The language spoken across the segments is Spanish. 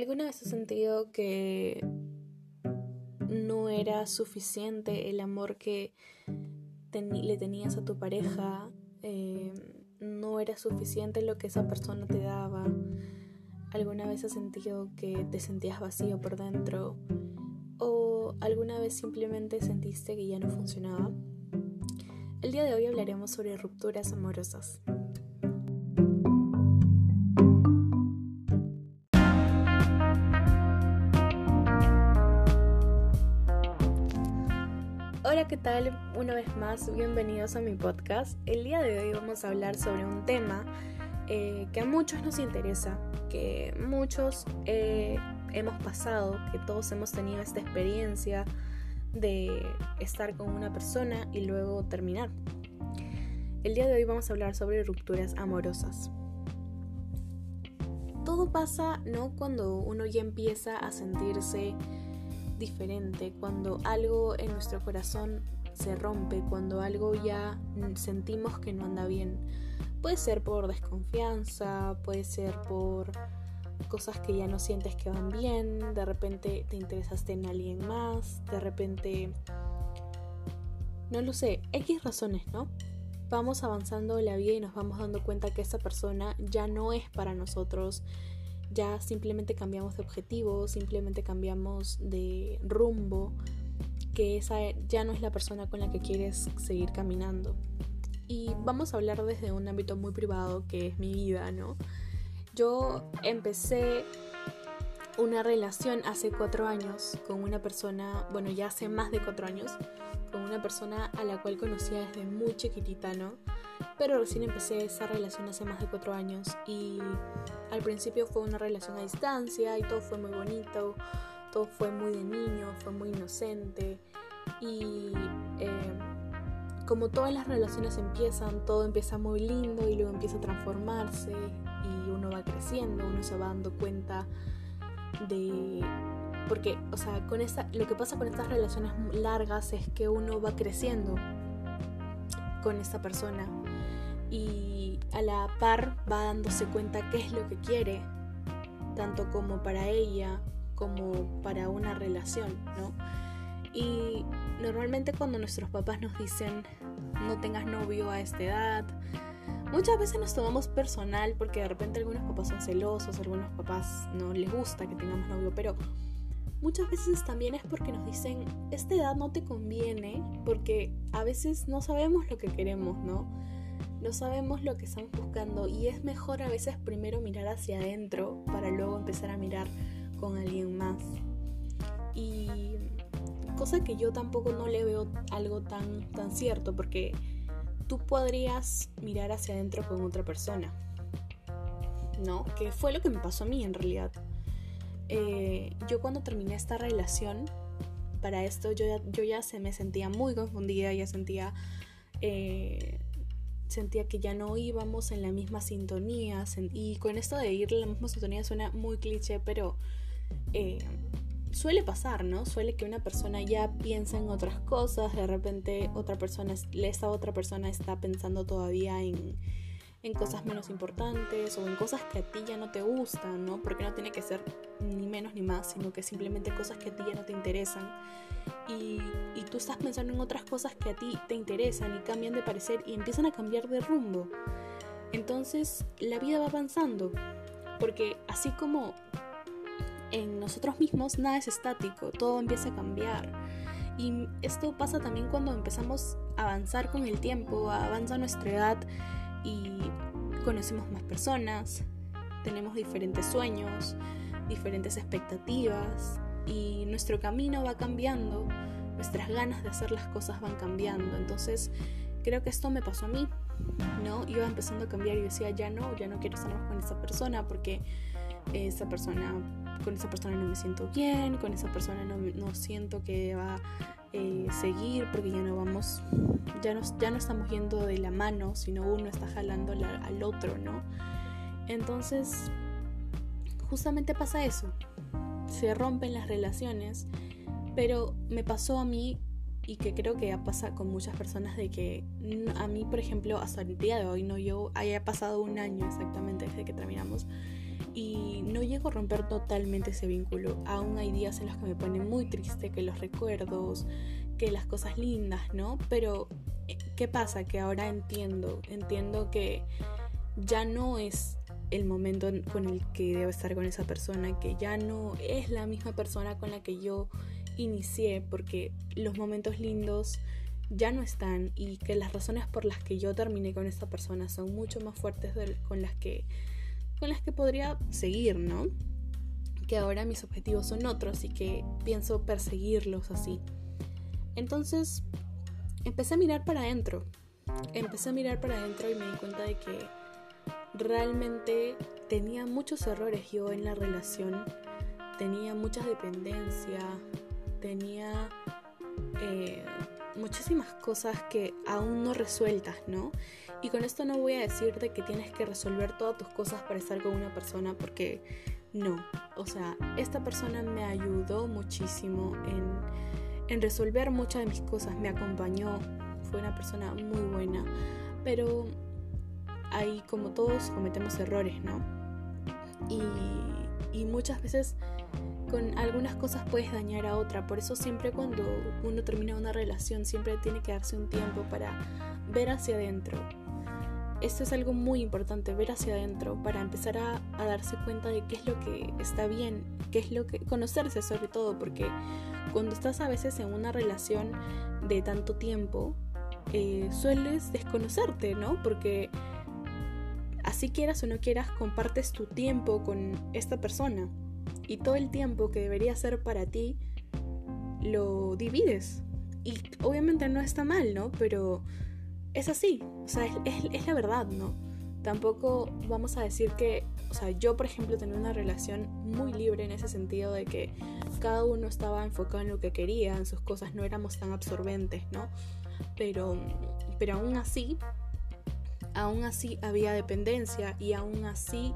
¿Alguna vez has sentido que no era suficiente el amor que le tenías a tu pareja? Eh, no era suficiente lo que esa persona te daba. ¿Alguna vez has sentido que te sentías vacío por dentro? ¿O alguna vez simplemente sentiste que ya no funcionaba? El día de hoy hablaremos sobre rupturas amorosas. ¿Qué tal? Una vez más, bienvenidos a mi podcast. El día de hoy vamos a hablar sobre un tema eh, que a muchos nos interesa, que muchos eh, hemos pasado, que todos hemos tenido esta experiencia de estar con una persona y luego terminar. El día de hoy vamos a hablar sobre rupturas amorosas. Todo pasa, ¿no? Cuando uno ya empieza a sentirse diferente, cuando algo en nuestro corazón se rompe, cuando algo ya sentimos que no anda bien. Puede ser por desconfianza, puede ser por cosas que ya no sientes que van bien, de repente te interesaste en alguien más, de repente... No lo sé, X razones, ¿no? Vamos avanzando la vida y nos vamos dando cuenta que esa persona ya no es para nosotros, ya simplemente cambiamos de objetivo, simplemente cambiamos de rumbo, que esa ya no es la persona con la que quieres seguir caminando. Y vamos a hablar desde un ámbito muy privado que es mi vida, ¿no? Yo empecé una relación hace cuatro años con una persona, bueno, ya hace más de cuatro años, con una persona a la cual conocía desde muy chiquitita, ¿no? Pero recién empecé esa relación hace más de cuatro años y al principio fue una relación a distancia y todo fue muy bonito, todo fue muy de niño, fue muy inocente y eh, como todas las relaciones empiezan, todo empieza muy lindo y luego empieza a transformarse y uno va creciendo, uno se va dando cuenta de porque, o sea, con esta, lo que pasa con estas relaciones largas es que uno va creciendo con esta persona y a la par va dándose cuenta qué es lo que quiere, tanto como para ella como para una relación, ¿no? Y normalmente cuando nuestros papás nos dicen no tengas novio a esta edad, muchas veces nos tomamos personal porque de repente algunos papás son celosos, algunos papás no les gusta que tengamos novio, pero muchas veces también es porque nos dicen esta edad no te conviene porque a veces no sabemos lo que queremos, ¿no? no sabemos lo que estamos buscando y es mejor a veces primero mirar hacia adentro para luego empezar a mirar con alguien más. Y cosa que yo tampoco no le veo algo tan, tan cierto porque tú podrías mirar hacia adentro con otra persona. ¿No? Que fue lo que me pasó a mí en realidad. Eh, yo cuando terminé esta relación, para esto yo ya, yo ya se me sentía muy confundida, ya sentía eh, sentía que ya no íbamos en la misma sintonía. Y con esto de ir en la misma sintonía suena muy cliché, pero eh, suele pasar, ¿no? Suele que una persona ya piensa en otras cosas, de repente otra persona, esta otra persona está pensando todavía en, en cosas menos importantes o en cosas que a ti ya no te gustan, ¿no? Porque no tiene que ser ni menos ni más, sino que simplemente cosas que a ti ya no te interesan y, tú estás pensando en otras cosas que a ti te interesan y cambian de parecer y empiezan a cambiar de rumbo. Entonces la vida va avanzando, porque así como en nosotros mismos nada es estático, todo empieza a cambiar. Y esto pasa también cuando empezamos a avanzar con el tiempo, avanza nuestra edad y conocemos más personas, tenemos diferentes sueños, diferentes expectativas, y nuestro camino va cambiando, nuestras ganas de hacer las cosas van cambiando. Entonces, creo que esto me pasó a mí, ¿no? Iba empezando a cambiar y decía, ya no, ya no quiero estar más con esa persona porque esa persona, con esa persona no me siento bien, con esa persona no, no siento que va eh, seguir porque ya no vamos, ya no, ya no estamos yendo de la mano, sino uno está jalando al otro, ¿no? Entonces, justamente pasa eso se rompen las relaciones, pero me pasó a mí y que creo que pasa con muchas personas de que a mí, por ejemplo, hasta el día de hoy, no yo haya pasado un año exactamente desde que terminamos y no llego a romper totalmente ese vínculo. Aún hay días en los que me pone muy triste que los recuerdos, que las cosas lindas, ¿no? Pero, eh, ¿qué pasa? Que ahora entiendo, entiendo que ya no es el momento con el que debo estar con esa persona, que ya no es la misma persona con la que yo inicié, porque los momentos lindos ya no están y que las razones por las que yo terminé con esta persona son mucho más fuertes con las que con las que podría seguir, ¿no? Que ahora mis objetivos son otros y que pienso perseguirlos así. Entonces, empecé a mirar para adentro. Empecé a mirar para adentro y me di cuenta de que realmente tenía muchos errores yo en la relación. Tenía mucha dependencia, tenía eh, muchísimas cosas que aún no resueltas, ¿no? Y con esto no voy a decirte que tienes que resolver todas tus cosas para estar con una persona, porque no. O sea, esta persona me ayudó muchísimo en, en resolver muchas de mis cosas, me acompañó, fue una persona muy buena, pero ahí como todos cometemos errores, ¿no? Y, y muchas veces con algunas cosas puedes dañar a otra. Por eso siempre cuando uno termina una relación, siempre tiene que darse un tiempo para ver hacia adentro. Esto es algo muy importante, ver hacia adentro, para empezar a, darse cuenta de qué es lo que está bien, qué es lo que... conocerse sobre todo, porque cuando estás a veces en una relación de tanto tiempo, eh, sueles desconocerte, ¿no? Porque así quieras o no quieras, compartes tu tiempo con esta persona y todo el tiempo que debería ser para ti lo divides. Y obviamente no está mal, ¿no? Pero es así, o sea, es, la verdad, ¿no? Tampoco vamos a decir que, o sea, yo por ejemplo tenía una relación muy libre en ese sentido de que cada uno estaba enfocado en lo que quería, en sus cosas, no éramos tan absorbentes, ¿no? Pero, pero aún así, aún así había dependencia y aún así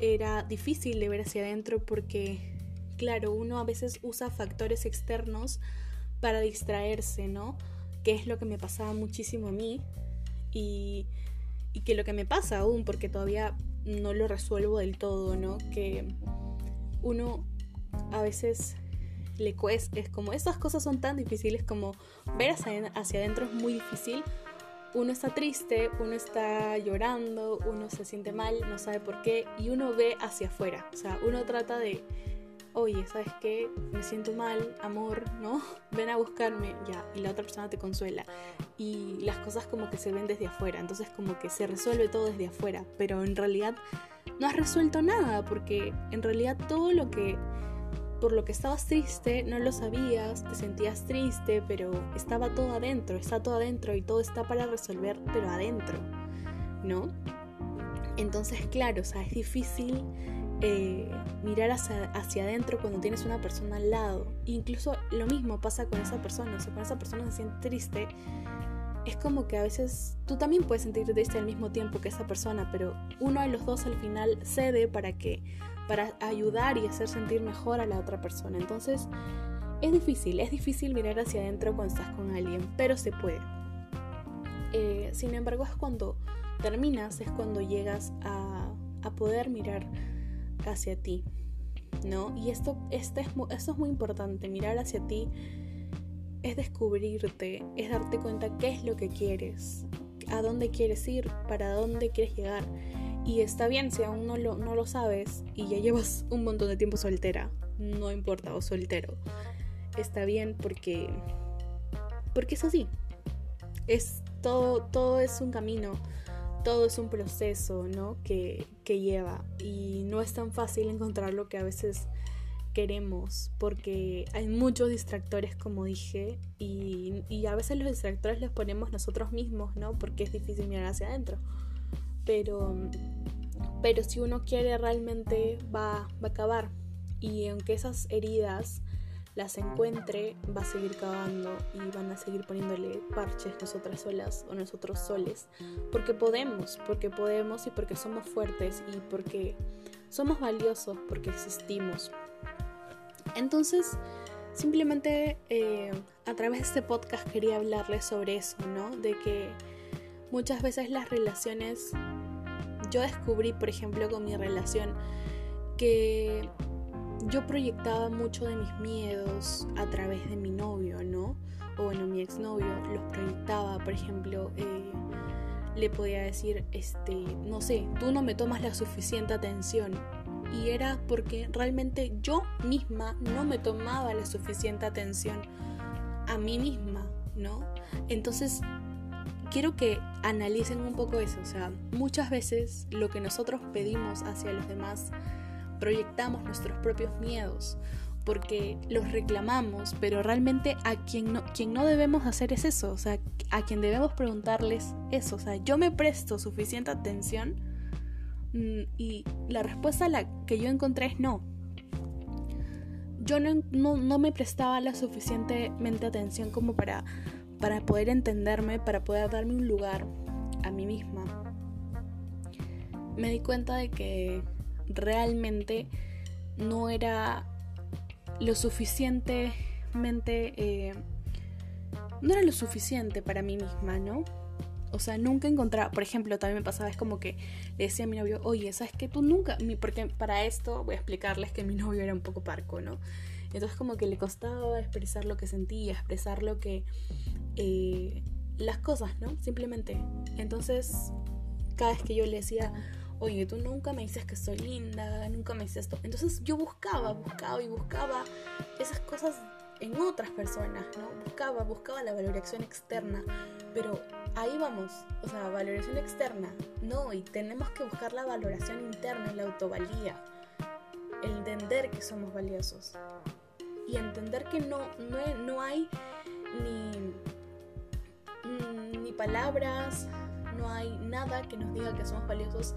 era difícil de ver hacia adentro porque, claro, uno a veces usa factores externos para distraerse, ¿no? Que es lo que me pasaba muchísimo a mí y, y que lo que me pasa aún, porque todavía no lo resuelvo del todo, ¿no? Que uno a veces le cuesta, es como estas cosas son tan difíciles como ver hacia, hacia adentro es muy difícil uno está triste, uno está llorando, uno se siente mal, no sabe por qué, y uno ve hacia afuera. O sea, uno trata de, oye, ¿sabes qué? Me siento mal, amor, ¿no? Ven a buscarme, ya, y la otra persona te consuela. Y las cosas como que se ven desde afuera, entonces como que se resuelve todo desde afuera, pero en realidad no has resuelto nada, porque en realidad todo lo que por lo que estabas triste, no lo sabías, te sentías triste, pero estaba todo adentro, está todo adentro y todo está para resolver, pero adentro, ¿no? Entonces, claro, o sea, es difícil eh, mirar hacia, adentro cuando tienes una persona al lado. Incluso lo mismo pasa con esa persona, o sea, cuando esa persona se siente triste, es como que a veces tú también puedes sentirte triste al mismo tiempo que esa persona, pero uno de los dos al final cede para que para ayudar y hacer sentir mejor a la otra persona. Entonces, es difícil, es difícil mirar hacia adentro cuando estás con alguien, pero se puede. Eh, sin embargo, es cuando terminas, es cuando llegas a, a poder mirar hacia ti, ¿no? Y esto, este es, esto es muy importante, mirar hacia ti es descubrirte, es darte cuenta qué es lo que quieres, a dónde quieres ir, para dónde quieres llegar. Y está bien si aún no lo, no lo sabes y ya llevas un montón de tiempo soltera, no importa, o soltero. Está bien porque, porque es así. Es todo, todo es un camino, todo es un proceso, ¿no? Que, que lleva. Y no es tan fácil encontrar lo que a veces queremos, porque hay muchos distractores, como dije, y, y, a veces los distractores los ponemos nosotros mismos, ¿no? Porque es difícil mirar hacia adentro pero, pero si uno quiere realmente va, va a acabar. Y aunque esas heridas las encuentre, va a seguir cavando y van a seguir poniéndole parches nosotras solas o nosotros soles. Porque podemos, porque podemos y porque somos fuertes y porque somos valiosos, porque existimos. Entonces, simplemente eh, a través de este podcast quería hablarles sobre eso, ¿no? De que muchas veces las relaciones yo descubrí, por ejemplo, con mi relación, que yo proyectaba mucho de mis miedos a través de mi novio, ¿no? O bueno, mi exnovio los proyectaba, por ejemplo, eh, le podía decir, este, no sé, tú no me tomas la suficiente atención. Y era porque realmente yo misma no me tomaba la suficiente atención a mí misma, ¿no? Entonces, quiero que analicen un poco eso, o sea, muchas veces lo que nosotros pedimos hacia los demás, proyectamos nuestros propios miedos porque los reclamamos, pero realmente a quien no, quien no debemos hacer es eso, o sea, a quien debemos preguntarles eso, o sea, yo me presto suficiente atención mm, y la respuesta la que yo encontré es no. Yo no, no me prestaba la suficientemente atención como para, para poder entenderme, para poder darme un lugar a mí misma. Me di cuenta de que realmente no era lo suficientemente... Eh, no era lo suficiente para mí misma, ¿no? O sea, nunca encontraba, por ejemplo, también me pasaba, es como que le decía a mi novio, oye, ¿sabes que tú nunca, porque para esto voy a explicarles que mi novio era un poco parco, ¿no? Entonces como que le costaba expresar lo que sentía, expresar lo que... Eh, las cosas, ¿no? Simplemente. Entonces, cada vez que yo le decía, oye, tú nunca me dices que soy linda, nunca me dices esto. Entonces yo buscaba, buscaba y buscaba esas cosas en otras personas, ¿no? Buscaba, buscaba la valoración externa, pero ahí vamos, o sea, valoración externa, no, y tenemos que buscar la valoración interna, la autovalía, el entender que somos valiosos y entender que no, no, no hay ni, ni palabras, no hay nada que nos diga que somos valiosos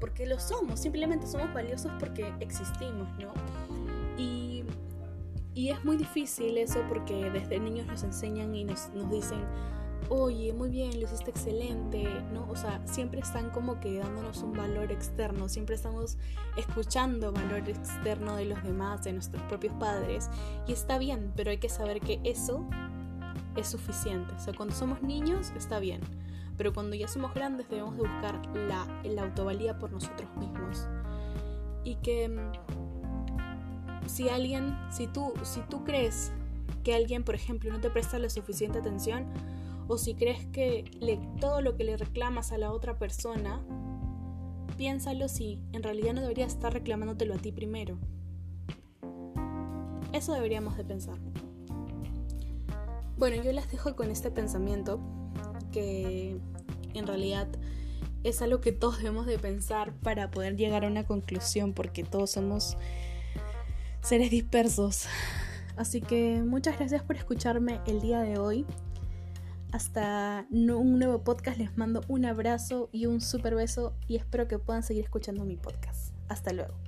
porque lo somos, simplemente somos valiosos porque existimos, ¿no? Y, y es muy difícil eso porque desde niños nos enseñan y nos, nos dicen, oye, muy bien, lo hiciste excelente, ¿no? O sea, siempre están como que dándonos un valor externo, siempre estamos escuchando valor externo de los demás, de nuestros propios padres, y está bien, pero hay que saber que eso es suficiente. O sea, cuando somos niños está bien, pero cuando ya somos grandes debemos de buscar la, la autovalía por nosotros mismos. Y que mm, si alguien, si tú, si tú crees que alguien, por ejemplo, no te presta la suficiente atención, o si crees que todo lo que le reclamas a la otra persona, piénsalo si en realidad no debería estar reclamándotelo a ti primero. Eso deberíamos de pensar. Bueno, yo las dejo con este pensamiento que en realidad es algo que todos debemos de pensar para poder llegar a una conclusión porque todos somos seres dispersos. Así que muchas gracias por escucharme el día de hoy. Hasta un nuevo podcast les mando un abrazo y un super beso y espero que puedan seguir escuchando mi podcast. Hasta luego.